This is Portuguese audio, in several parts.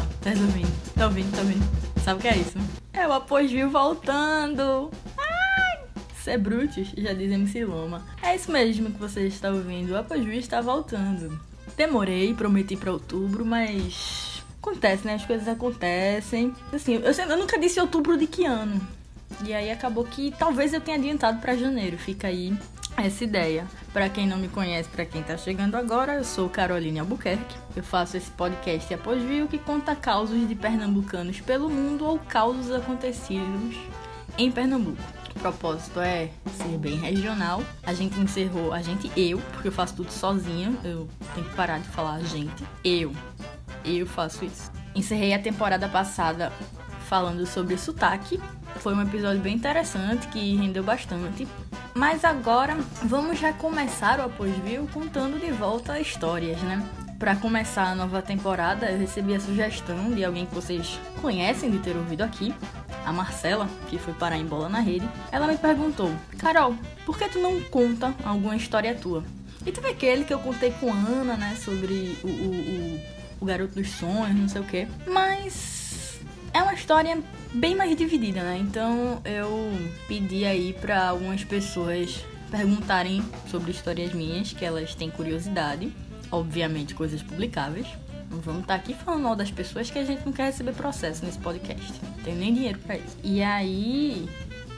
Tá ouvindo? Tá ouvindo, tá ouvindo? Sabe o que é isso? É o Apogeu voltando! Isso é Brutus, já diz MC Loma. É isso mesmo que você está ouvindo, o Apogeu está voltando. Demorei, prometi para outubro, mas acontece, né? As coisas acontecem. Assim, eu, eu nunca disse outubro de que ano. E aí acabou que talvez eu tenha adiantado para janeiro. Fica aí essa ideia. Para quem não me conhece, para quem tá chegando agora, eu sou Caroline Albuquerque. Eu faço esse podcast após viu que conta causos de pernambucanos pelo mundo ou causos acontecidos em Pernambuco. O propósito é ser bem regional. A gente encerrou, a gente, eu, porque eu faço tudo sozinha, eu tenho que parar de falar a gente. Eu, eu faço isso. Encerrei a temporada passada falando sobre sotaque. Foi um episódio bem interessante que rendeu bastante. Mas agora vamos já começar o Após Viu contando de volta histórias, né? Para começar a nova temporada, eu recebi a sugestão de alguém que vocês conhecem de ter ouvido aqui, a Marcela, que foi parar em bola na rede. Ela me perguntou: Carol, por que tu não conta alguma história tua? E teve aquele que eu contei com a Ana, né, sobre o, o, o, o garoto dos sonhos, não sei o quê. Mas é uma história bem mais dividida, né? Então eu pedi aí para algumas pessoas perguntarem sobre histórias minhas, que elas têm curiosidade, obviamente coisas publicáveis. Não vamos estar tá aqui falando mal das pessoas que a gente não quer receber processo nesse podcast. Não tem nem dinheiro para isso. E aí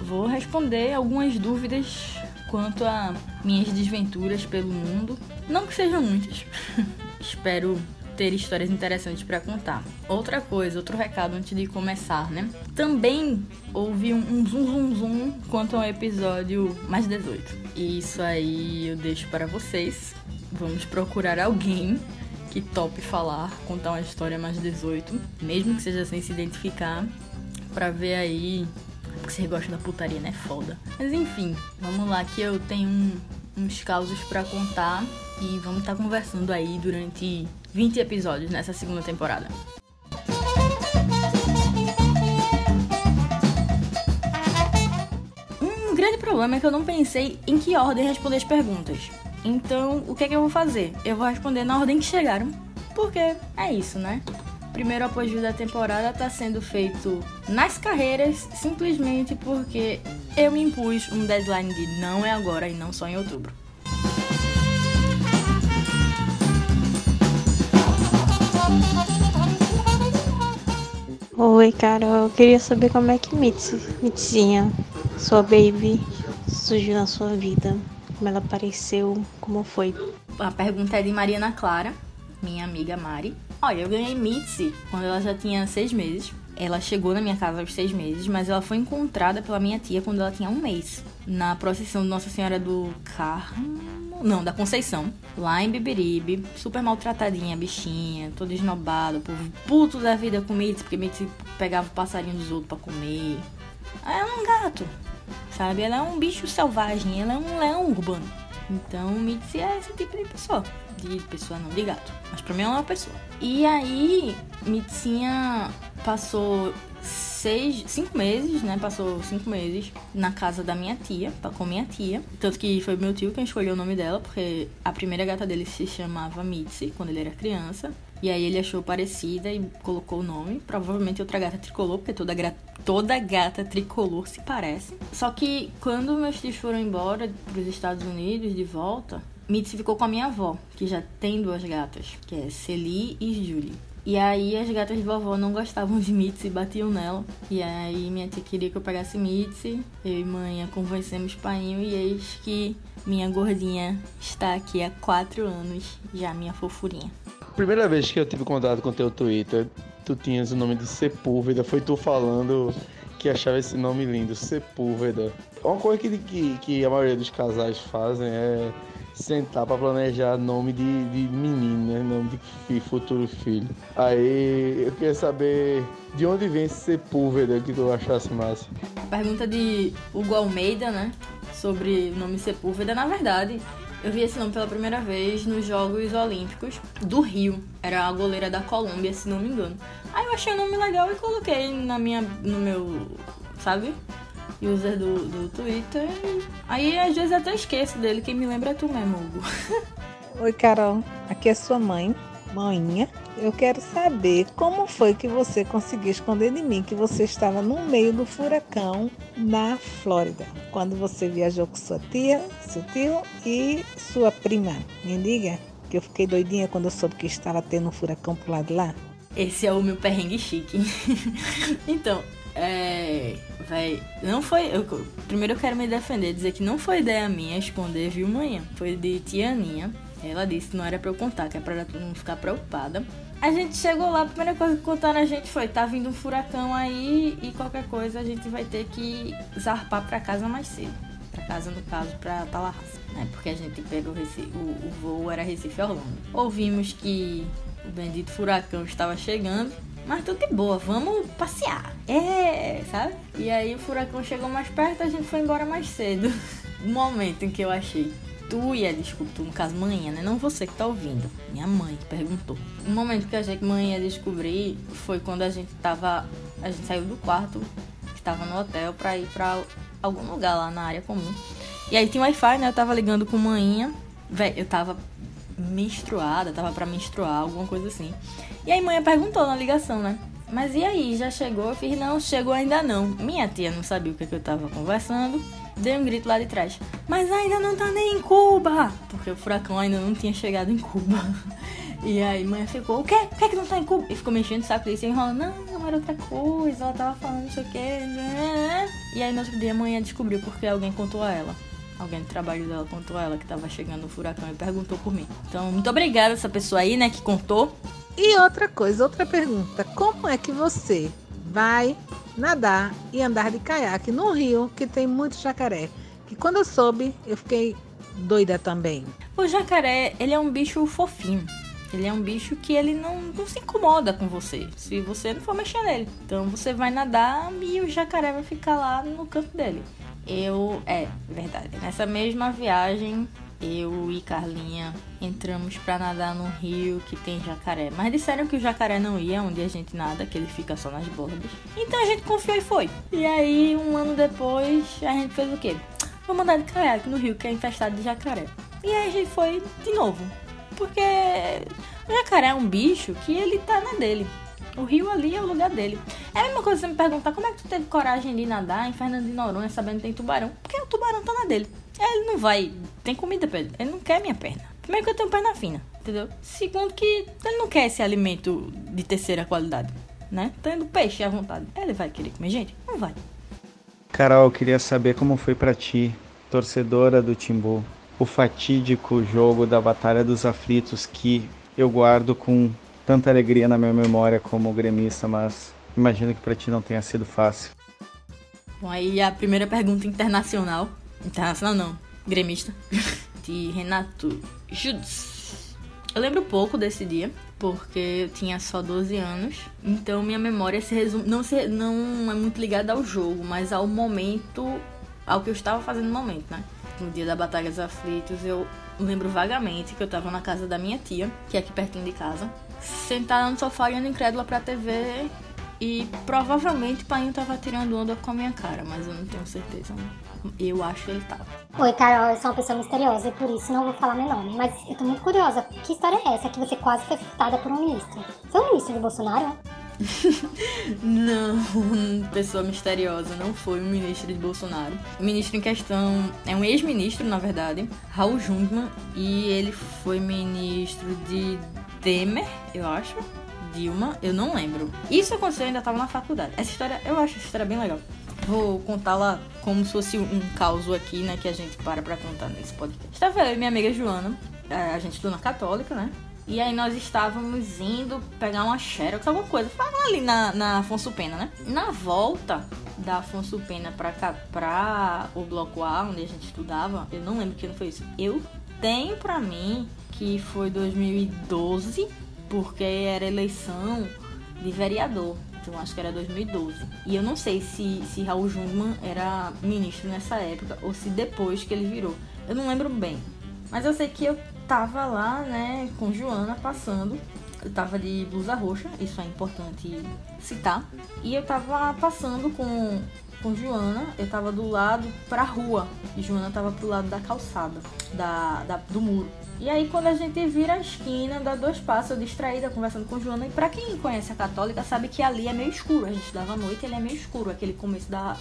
vou responder algumas dúvidas quanto a minhas desventuras pelo mundo. Não que sejam muitas. Espero ter histórias interessantes para contar. Outra coisa, outro recado antes de começar, né? Também houve um, zoom zoom zoom quanto ao episódio mais 18. E isso aí eu deixo para vocês. Vamos procurar alguém que tope falar, contar uma história mais 18, mesmo que seja sem se identificar, para ver aí porque vocês gostam da putaria, né? Foda. Mas enfim, vamos lá que eu tenho um, uns causos para contar e vamos estar tá conversando aí durante 20 episódios nessa segunda temporada. Um grande problema é que eu não pensei em que ordem responder as perguntas. Então, o que é que eu vou fazer? Eu vou responder na ordem que chegaram, porque é isso, né? primeiro apoio da temporada está sendo feito nas carreiras, simplesmente porque eu me impus um deadline de não é agora e não só em outubro. Oi, Carol. Eu queria saber como é que Mitzi, Mitzinha, sua baby, surgiu na sua vida. Como ela apareceu, como foi? A pergunta é de Mariana Clara, minha amiga Mari. Olha, eu ganhei Mitzi quando ela já tinha seis meses. Ela chegou na minha casa aos seis meses, mas ela foi encontrada pela minha tia quando ela tinha um mês. Na procissão de Nossa Senhora do Carmo não, da Conceição, lá em Beberibe, super maltratadinha, bichinha, toda esnobada, o povo puto da vida com Mitzi, porque Mitzi pegava o passarinho dos outros pra comer. Ela é um gato, sabe? Ela é um bicho selvagem, ela é um leão urbano. Então, Mitzi é esse tipo de pessoa. De pessoa, não de gato. Mas pra mim ela é uma pessoa. E aí, Mitzinha passou seis, cinco meses, né? Passou cinco meses na casa da minha tia, com minha tia. Tanto que foi meu tio quem escolheu o nome dela, porque a primeira gata dele se chamava Mitzi, quando ele era criança. E aí ele achou parecida e colocou o nome. Provavelmente outra gata tricolor, porque toda, toda gata tricolor se parece. Só que quando meus tios foram embora para os Estados Unidos de volta, Mitzi ficou com a minha avó, que já tem duas gatas, que é Celi e Julie. E aí as gatas de vovó não gostavam de Mitzi e batiam nela. E aí minha tia queria que eu pegasse Mitzi. Eu e mãe convencemos painho e eis que minha gordinha está aqui há quatro anos, já minha fofurinha. Primeira vez que eu tive contato com teu Twitter, tu tinhas o nome de Sepúlveda, foi tu falando que achava esse nome lindo, Sepúlveda. Uma coisa que, que, que a maioria dos casais fazem é sentar para planejar nome de, de menino, né? Nome de futuro filho. Aí eu queria saber de onde vem esse Sepúlveda que tu achasse massa. Pergunta de Hugo Almeida, né? Sobre o nome Sepúlveda. Na verdade, eu vi esse nome pela primeira vez nos Jogos Olímpicos do Rio. Era a goleira da Colômbia, se não me engano. Aí eu achei o nome legal e coloquei na minha, no meu, sabe? User do, do Twitter. Aí às vezes até esqueço dele, quem me lembra é tu mesmo, Hugo. Oi, Carol. Aqui é sua mãe. Maninha, eu quero saber como foi que você conseguiu esconder de mim que você estava no meio do furacão na Flórida, quando você viajou com sua tia, seu tio e sua prima. Me diga que eu fiquei doidinha quando eu soube que estava tendo um furacão pro lado de lá. Esse é o meu perrengue chique. então, é. Não foi. Eu, primeiro eu quero me defender, dizer que não foi ideia minha esconder viu manhã. Foi de tia Aninha. Ela disse que não era pra eu contar, que é pra todo mundo ficar preocupada. A gente chegou lá, a primeira coisa que contaram a gente foi: tá vindo um furacão aí e qualquer coisa a gente vai ter que zarpar pra casa mais cedo. Pra casa, no caso, pra Tallahassee. Né? Porque a gente pegou o, Recife, o, o voo era Recife Orlando. Ouvimos que o bendito furacão estava chegando. Mas tudo de boa, vamos passear. É, sabe? E aí o furacão chegou mais perto, a gente foi embora mais cedo. O momento em que eu achei tu ia, desculpa, tu no caso manhã, né? Não você que tá ouvindo. Minha mãe que perguntou. O momento que a gente mãe ia descobrir foi quando a gente tava. A gente saiu do quarto que tava no hotel pra ir pra algum lugar lá na área comum. E aí tinha Wi-Fi, né? Eu tava ligando com manhã. Véi, eu tava menstruada, tava pra menstruar, alguma coisa assim. E aí mãe perguntou na ligação, né? Mas e aí, já chegou? Eu fiz, não, chegou ainda não. Minha tia não sabia o que, que eu tava conversando. Dei um grito lá de trás. Mas ainda não tá nem em Cuba! Porque o furacão ainda não tinha chegado em Cuba. E aí mãe ficou, o quê? O que é que não tá em Cuba? E ficou mexendo o saco e enrolando, não, não era outra coisa, ela tava falando não sei o quê. E aí no outro dia a mãe descobriu porque alguém contou a ela alguém do trabalho dela contou ela que tava chegando o furacão e perguntou por mim. Então, muito obrigada essa pessoa aí, né, que contou. E outra coisa, outra pergunta: como é que você vai nadar e andar de caiaque no rio que tem muito jacaré? Que quando eu soube, eu fiquei doida também. O jacaré, ele é um bicho fofinho. Ele é um bicho que ele não, não se incomoda com você, se você não for mexer nele. Então você vai nadar e o jacaré vai ficar lá no canto dele. Eu, é, verdade. Nessa mesma viagem, eu e Carlinha entramos para nadar no rio que tem jacaré. Mas disseram que o jacaré não ia onde a gente nada, que ele fica só nas bordas. Então a gente confiou e foi. E aí, um ano depois, a gente fez o quê? Vamos andar de caiaque no rio que é infestado de jacaré. E aí a gente foi de novo. Porque o jacaré é um bicho que ele tá na dele. O rio ali é o lugar dele. É a mesma coisa você me perguntar como é que tu teve coragem de nadar em Fernando de Noronha sabendo que tem tubarão. Porque o tubarão tá na dele. Ele não vai. Tem comida pra ele. Ele não quer minha perna. Primeiro que eu tenho perna fina, entendeu? Segundo que ele não quer esse alimento de terceira qualidade, né? Tendo peixe à vontade. Ele vai querer comer gente? Não vai. Carol, eu queria saber como foi para ti, torcedora do Timbu, o fatídico jogo da Batalha dos Aflitos que eu guardo com tanta alegria na minha memória como gremista, mas imagino que para ti não tenha sido fácil. Bom, aí a primeira pergunta internacional Internacional não, gremista. De Renato Judes. Eu lembro pouco desse dia, porque eu tinha só 12 anos. Então minha memória se resume. Não, se, não é muito ligada ao jogo, mas ao momento. Ao que eu estava fazendo no momento, né? No dia da Batalha dos Aflitos, eu lembro vagamente que eu estava na casa da minha tia, que é aqui pertinho de casa, sentada no sofá olhando incrédula pra TV. E provavelmente o pai estava tirando onda com a minha cara, mas eu não tenho certeza. Eu acho que ele tava. Oi, Carol, eu sou uma pessoa misteriosa e por isso não vou falar meu nome. Mas eu tô muito curiosa. Que história é essa que você quase foi furtada por um ministro? Foi um ministro de Bolsonaro? não, pessoa misteriosa, não foi um ministro de Bolsonaro. O ministro em questão é um ex-ministro, na verdade, Raul Jungmann, e ele foi ministro de Temer, eu acho. Dilma, eu não lembro. Isso aconteceu, eu ainda tava na faculdade. Essa história, eu acho essa história bem legal. Vou contá-la como se fosse um caos aqui, né? Que a gente para pra contar nesse podcast. Estava eu e minha amiga Joana, a gente estuda na Católica, né? E aí nós estávamos indo pegar uma xerox, alguma coisa. Falando ali na, na Afonso Pena, né? Na volta da Afonso Pena pra, cá, pra o bloco A, onde a gente estudava, eu não lembro que ano foi isso. Eu tenho pra mim que foi 2012, porque era eleição de vereador então acho que era 2012. E eu não sei se, se Raul Jungmann era ministro nessa época ou se depois que ele virou. Eu não lembro bem. Mas eu sei que eu tava lá, né, com Joana passando. eu tava de blusa roxa, isso é importante citar. E eu tava passando com, com Joana, eu tava do lado pra rua. E Joana tava pro lado da calçada, da, da do muro. E aí quando a gente vira a esquina, dá dois passos, eu distraída, conversando com Joana. E pra quem conhece a católica, sabe que ali é meio escuro. A gente dava noite, ele é meio escuro, aquele começo da,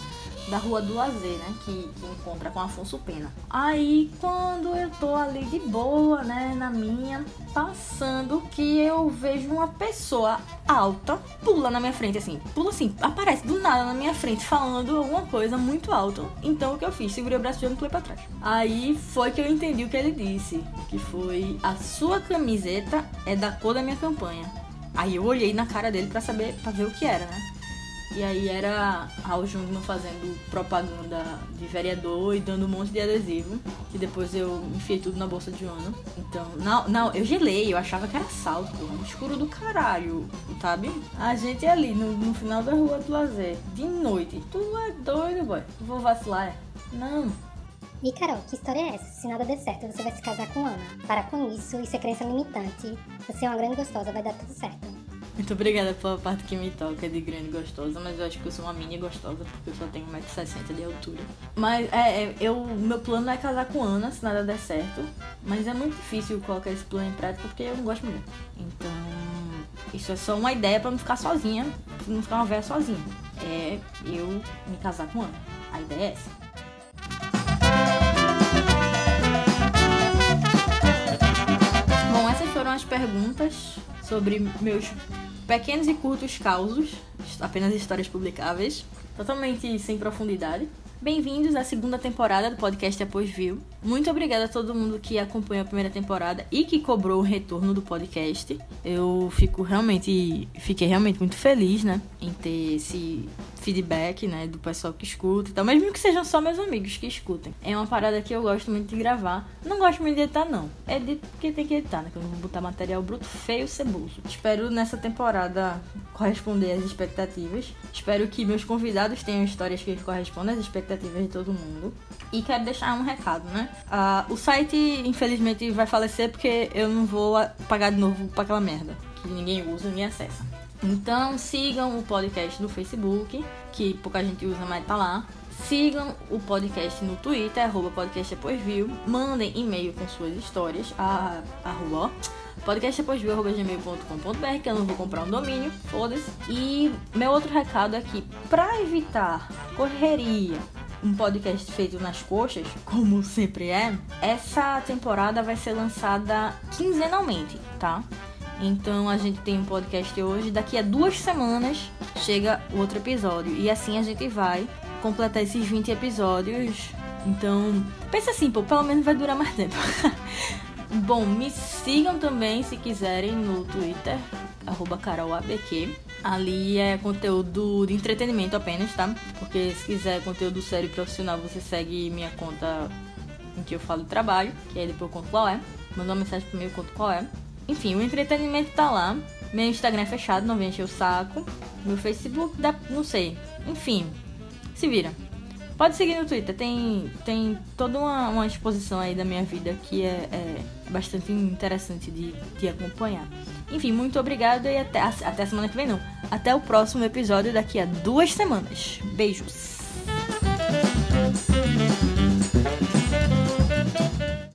da Rua do Lazer, né? Que, que encontra com Afonso Pena. Aí quando eu tô ali de boa, né, na minha, passando, que eu vejo uma pessoa alta pula na minha frente, assim, pula assim, aparece do nada na minha frente, falando alguma coisa muito alto. Então o que eu fiz? Segurei o braço de e pulei pra trás. Aí foi que eu entendi o que ele disse, que foi a sua camiseta é da cor da minha campanha. Aí eu olhei na cara dele para saber, para ver o que era, né? E aí era Raul Jungmann fazendo propaganda de vereador e dando um monte de adesivo. Que depois eu enfiei tudo na bolsa de Joana. Então, não, não, eu gelei, eu achava que era salto, no escuro do caralho, sabe? A gente ali no, no final da rua do lazer, de noite. Tu é doido, boy? Vou vacilar? É? Não. E Carol, que história é essa? Se nada der certo, você vai se casar com Ana. Para com isso, isso é crença limitante. Você é uma grande gostosa, vai dar tudo certo. Muito obrigada pela parte que me toca de grande gostosa, mas eu acho que eu sou uma mini gostosa porque eu só tenho 1,60m de altura. Mas é, é, eu, meu plano é casar com Ana, se nada der certo. Mas é muito difícil colocar esse plano em prática porque eu não gosto muito. Então, isso é só uma ideia para não ficar sozinha, não ficar uma velha sozinha. É eu me casar com Ana. A ideia é essa. Bom, essas foram as perguntas sobre meus pequenos e curtos causos, apenas histórias publicáveis, totalmente sem profundidade. Bem-vindos à segunda temporada do podcast Após Viu. Muito obrigada a todo mundo que acompanhou a primeira temporada e que cobrou o retorno do podcast. Eu fico realmente, fiquei realmente muito feliz, né, em ter esse feedback, né, do pessoal que escuta e tal, mesmo que sejam só meus amigos que escutem. É uma parada que eu gosto muito de gravar. Não gosto muito de editar, não. Edito porque tem que editar, né, que eu não vou botar material bruto, feio, ceboso. Espero nessa temporada corresponder às expectativas. Espero que meus convidados tenham histórias que correspondam às expectativas de todo mundo. E quero deixar um recado, né? Uh, o site, infelizmente, vai falecer porque eu não vou pagar de novo pra aquela merda. Que ninguém usa, ninguém acessa. Então sigam o podcast no Facebook, que pouca gente usa, mas tá lá. Sigam o podcast no Twitter, arroba podcast depois viu. Mandem e-mail com suas histórias, a, arroba, que eu não vou comprar um domínio, foda-se. E meu outro recado é que, pra evitar correria, um podcast feito nas coxas, como sempre é, essa temporada vai ser lançada quinzenalmente, tá? Então a gente tem um podcast hoje, daqui a duas semanas chega outro episódio. E assim a gente vai completar esses 20 episódios. Então, pensa assim, pô, pelo menos vai durar mais tempo. Bom, me sigam também se quiserem no Twitter, carolabq. Ali é conteúdo de entretenimento apenas, tá? Porque se quiser conteúdo sério e profissional, você segue minha conta em que eu falo de trabalho, que aí depois eu conto qual é. Manda uma mensagem pra mim, conto qual é. Enfim, o entretenimento tá lá. Meu Instagram é fechado, não vem encher o saco. Meu Facebook dá. não sei. Enfim, se vira. Pode seguir no Twitter, tem, tem toda uma, uma exposição aí da minha vida que é, é bastante interessante de, de acompanhar. Enfim, muito obrigada e até, até a semana que vem não. Até o próximo episódio daqui a duas semanas. Beijos!